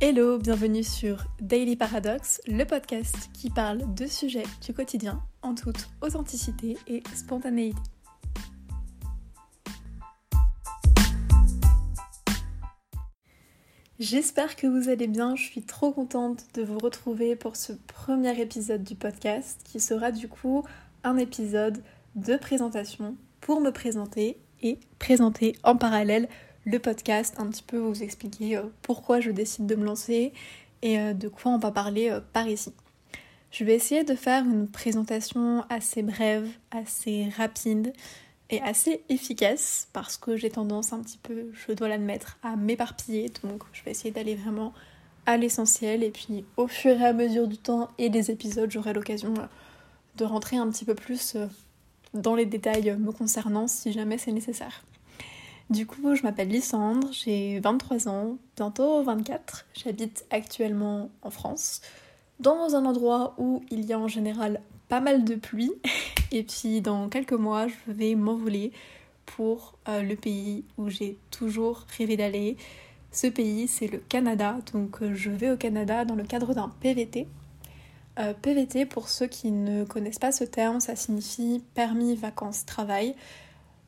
Hello, bienvenue sur Daily Paradox, le podcast qui parle de sujets du quotidien en toute authenticité et spontanéité. J'espère que vous allez bien, je suis trop contente de vous retrouver pour ce premier épisode du podcast qui sera du coup un épisode de présentation pour me présenter et présenter en parallèle podcast, un petit peu vous expliquer euh, pourquoi je décide de me lancer et euh, de quoi on va parler euh, par ici. Je vais essayer de faire une présentation assez brève, assez rapide et assez efficace parce que j'ai tendance un petit peu, je dois l'admettre, à m'éparpiller. Donc je vais essayer d'aller vraiment à l'essentiel et puis au fur et à mesure du temps et des épisodes, j'aurai l'occasion de rentrer un petit peu plus dans les détails me concernant si jamais c'est nécessaire. Du coup, je m'appelle Lysandre, j'ai 23 ans, bientôt 24. J'habite actuellement en France, dans un endroit où il y a en général pas mal de pluie. Et puis dans quelques mois, je vais m'envoler pour euh, le pays où j'ai toujours rêvé d'aller. Ce pays, c'est le Canada. Donc euh, je vais au Canada dans le cadre d'un PVT. Euh, PVT, pour ceux qui ne connaissent pas ce terme, ça signifie permis vacances travail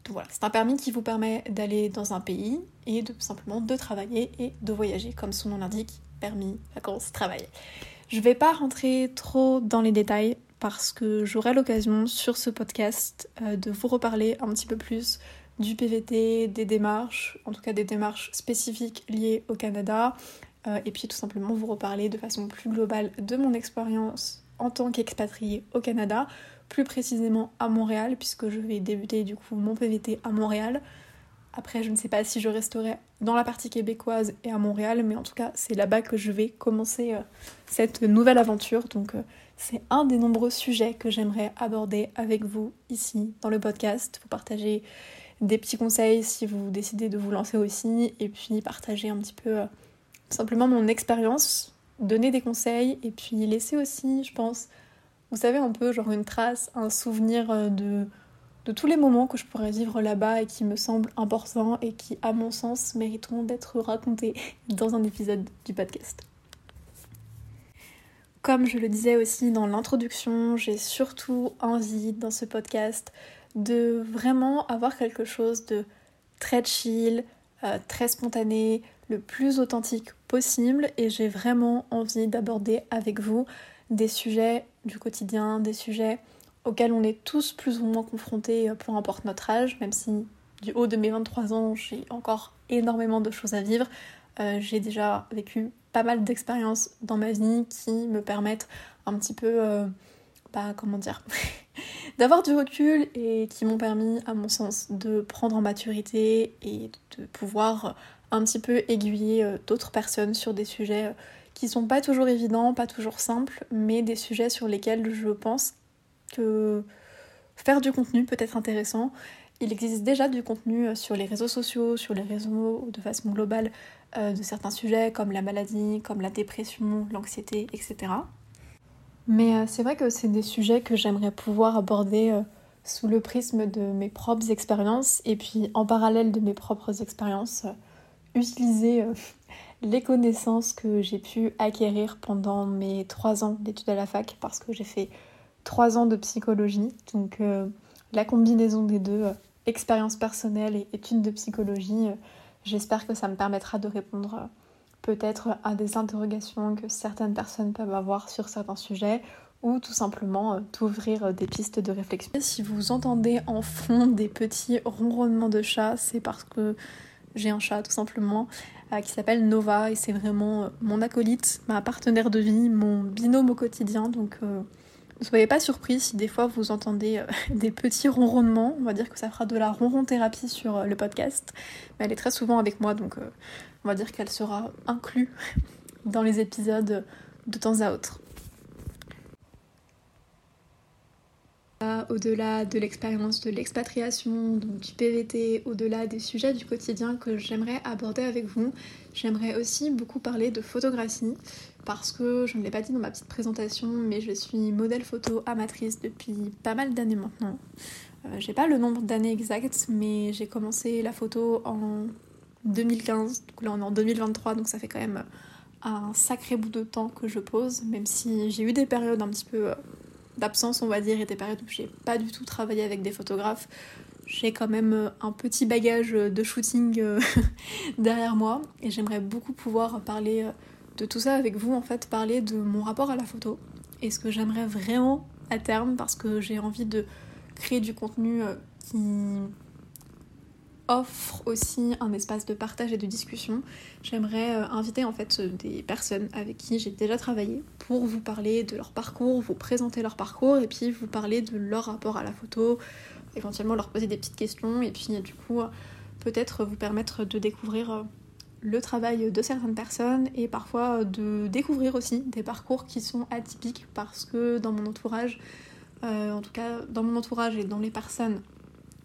voilà, c'est un permis qui vous permet d'aller dans un pays et de simplement de travailler et de voyager, comme son nom l'indique, permis, vacances, travail. Je vais pas rentrer trop dans les détails parce que j'aurai l'occasion sur ce podcast euh, de vous reparler un petit peu plus du PVT, des démarches, en tout cas des démarches spécifiques liées au Canada, euh, et puis tout simplement vous reparler de façon plus globale de mon expérience en tant qu'expatrié au Canada plus précisément à Montréal, puisque je vais débuter du coup mon PVT à Montréal. Après, je ne sais pas si je resterai dans la partie québécoise et à Montréal, mais en tout cas, c'est là-bas que je vais commencer euh, cette nouvelle aventure. Donc, euh, c'est un des nombreux sujets que j'aimerais aborder avec vous ici dans le podcast. Vous partager des petits conseils si vous décidez de vous lancer aussi, et puis partager un petit peu euh, simplement mon expérience, donner des conseils, et puis laisser aussi, je pense, vous savez, un peu genre une trace, un souvenir euh, de, de tous les moments que je pourrais vivre là-bas et qui me semblent importants et qui, à mon sens, mériteront d'être racontés dans un épisode du podcast. Comme je le disais aussi dans l'introduction, j'ai surtout envie dans ce podcast de vraiment avoir quelque chose de très chill, euh, très spontané, le plus authentique possible et j'ai vraiment envie d'aborder avec vous des sujets du quotidien, des sujets auxquels on est tous plus ou moins confrontés, euh, peu importe notre âge, même si du haut de mes 23 ans, j'ai encore énormément de choses à vivre. Euh, j'ai déjà vécu pas mal d'expériences dans ma vie qui me permettent un petit peu, euh, bah, comment dire, d'avoir du recul et qui m'ont permis, à mon sens, de prendre en maturité et de pouvoir un petit peu aiguiller d'autres personnes sur des sujets qui sont pas toujours évidents, pas toujours simples, mais des sujets sur lesquels je pense que faire du contenu peut être intéressant. Il existe déjà du contenu euh, sur les réseaux sociaux, sur les réseaux de façon globale euh, de certains sujets comme la maladie, comme la dépression, l'anxiété, etc. Mais euh, c'est vrai que c'est des sujets que j'aimerais pouvoir aborder sous le prisme de mes propres expériences et puis en parallèle de mes propres expériences, utiliser les connaissances que j'ai pu acquérir pendant mes trois ans d'études à la fac, parce que j'ai fait trois ans de psychologie. Donc euh, la combinaison des deux, euh, expérience personnelle et études de psychologie, euh, j'espère que ça me permettra de répondre peut-être à des interrogations que certaines personnes peuvent avoir sur certains sujets ou tout simplement d'ouvrir des pistes de réflexion. Si vous entendez en fond des petits ronronnements de chat, c'est parce que j'ai un chat tout simplement euh, qui s'appelle Nova et c'est vraiment euh, mon acolyte, ma partenaire de vie, mon binôme au quotidien. Donc euh, ne soyez pas surpris si des fois vous entendez des petits ronronnements. On va dire que ça fera de la ronron thérapie sur le podcast. Mais elle est très souvent avec moi donc on va dire qu'elle sera inclue dans les épisodes de temps à autre. Au-delà de l'expérience de l'expatriation, donc du PVT, au-delà des sujets du quotidien que j'aimerais aborder avec vous, j'aimerais aussi beaucoup parler de photographie parce que je ne l'ai pas dit dans ma petite présentation, mais je suis modèle photo amatrice depuis pas mal d'années maintenant. Euh, j'ai pas le nombre d'années exactes, mais j'ai commencé la photo en 2015, donc là on est en 2023, donc ça fait quand même un sacré bout de temps que je pose, même si j'ai eu des périodes un petit peu d'absence, on va dire, et des périodes où j'ai pas du tout travaillé avec des photographes. J'ai quand même un petit bagage de shooting derrière moi et j'aimerais beaucoup pouvoir parler de tout ça avec vous, en fait, parler de mon rapport à la photo et ce que j'aimerais vraiment à terme parce que j'ai envie de créer du contenu qui offre aussi un espace de partage et de discussion. J'aimerais euh, inviter en fait des personnes avec qui j'ai déjà travaillé pour vous parler de leur parcours, vous présenter leur parcours et puis vous parler de leur rapport à la photo, éventuellement leur poser des petites questions et puis du coup peut-être vous permettre de découvrir euh, le travail de certaines personnes et parfois de découvrir aussi des parcours qui sont atypiques parce que dans mon entourage, euh, en tout cas dans mon entourage et dans les personnes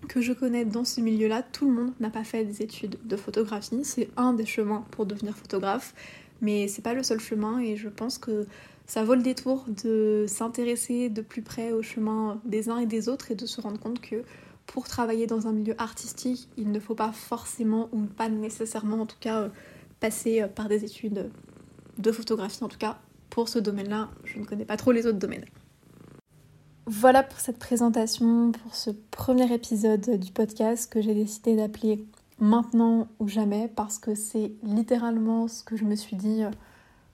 que je connais dans ce milieu-là, tout le monde n'a pas fait des études de photographie. C'est un des chemins pour devenir photographe, mais c'est pas le seul chemin et je pense que ça vaut le détour de s'intéresser de plus près au chemin des uns et des autres et de se rendre compte que pour travailler dans un milieu artistique, il ne faut pas forcément ou pas nécessairement en tout cas passer par des études de photographie. En tout cas, pour ce domaine-là, je ne connais pas trop les autres domaines. Voilà pour cette présentation, pour ce premier épisode du podcast que j'ai décidé d'appeler Maintenant ou jamais parce que c'est littéralement ce que je me suis dit euh,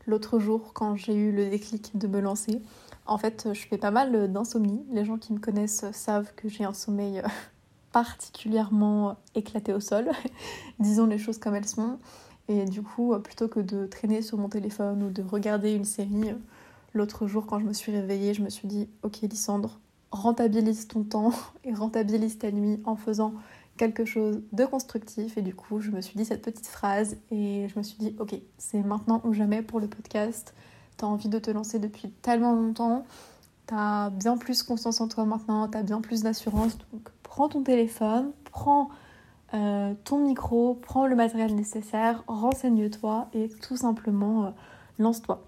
l'autre jour quand j'ai eu le déclic de me lancer. En fait, je fais pas mal d'insomnie. Les gens qui me connaissent savent que j'ai un sommeil euh, particulièrement éclaté au sol, disons les choses comme elles sont. Et du coup, plutôt que de traîner sur mon téléphone ou de regarder une série, L'autre jour, quand je me suis réveillée, je me suis dit Ok, Lysandre, rentabilise ton temps et rentabilise ta nuit en faisant quelque chose de constructif. Et du coup, je me suis dit cette petite phrase et je me suis dit Ok, c'est maintenant ou jamais pour le podcast. T'as envie de te lancer depuis tellement longtemps. T'as bien plus confiance en toi maintenant, t'as bien plus d'assurance. Donc, prends ton téléphone, prends euh, ton micro, prends le matériel nécessaire, renseigne-toi et tout simplement euh, lance-toi.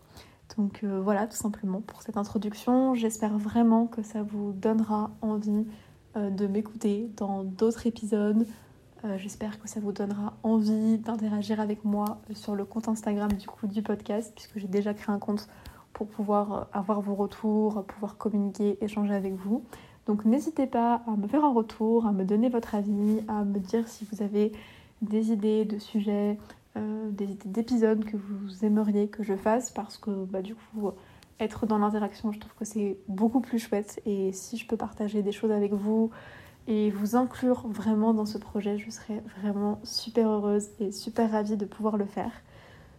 Donc euh, voilà, tout simplement pour cette introduction. J'espère vraiment que ça vous donnera envie euh, de m'écouter dans d'autres épisodes. Euh, j'espère que ça vous donnera envie d'interagir avec moi sur le compte Instagram du coup du podcast, puisque j'ai déjà créé un compte pour pouvoir avoir vos retours, pouvoir communiquer, échanger avec vous. Donc n'hésitez pas à me faire un retour, à me donner votre avis, à me dire si vous avez des idées de sujets, euh, des que vous aimeriez que je fasse parce que bah, du coup être dans l'interaction je trouve que c'est beaucoup plus chouette et si je peux partager des choses avec vous et vous inclure vraiment dans ce projet je serais vraiment super heureuse et super ravie de pouvoir le faire.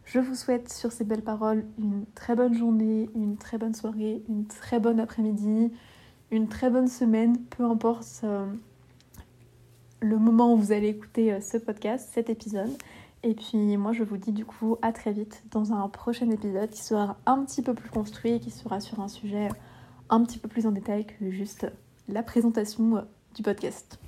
Je vous souhaite sur ces belles paroles une très bonne journée, une très bonne soirée, une très bonne après-midi, une très bonne semaine, peu importe euh, le moment où vous allez écouter euh, ce podcast, cet épisode. Et puis moi je vous dis du coup à très vite dans un prochain épisode qui sera un petit peu plus construit, qui sera sur un sujet un petit peu plus en détail que juste la présentation du podcast.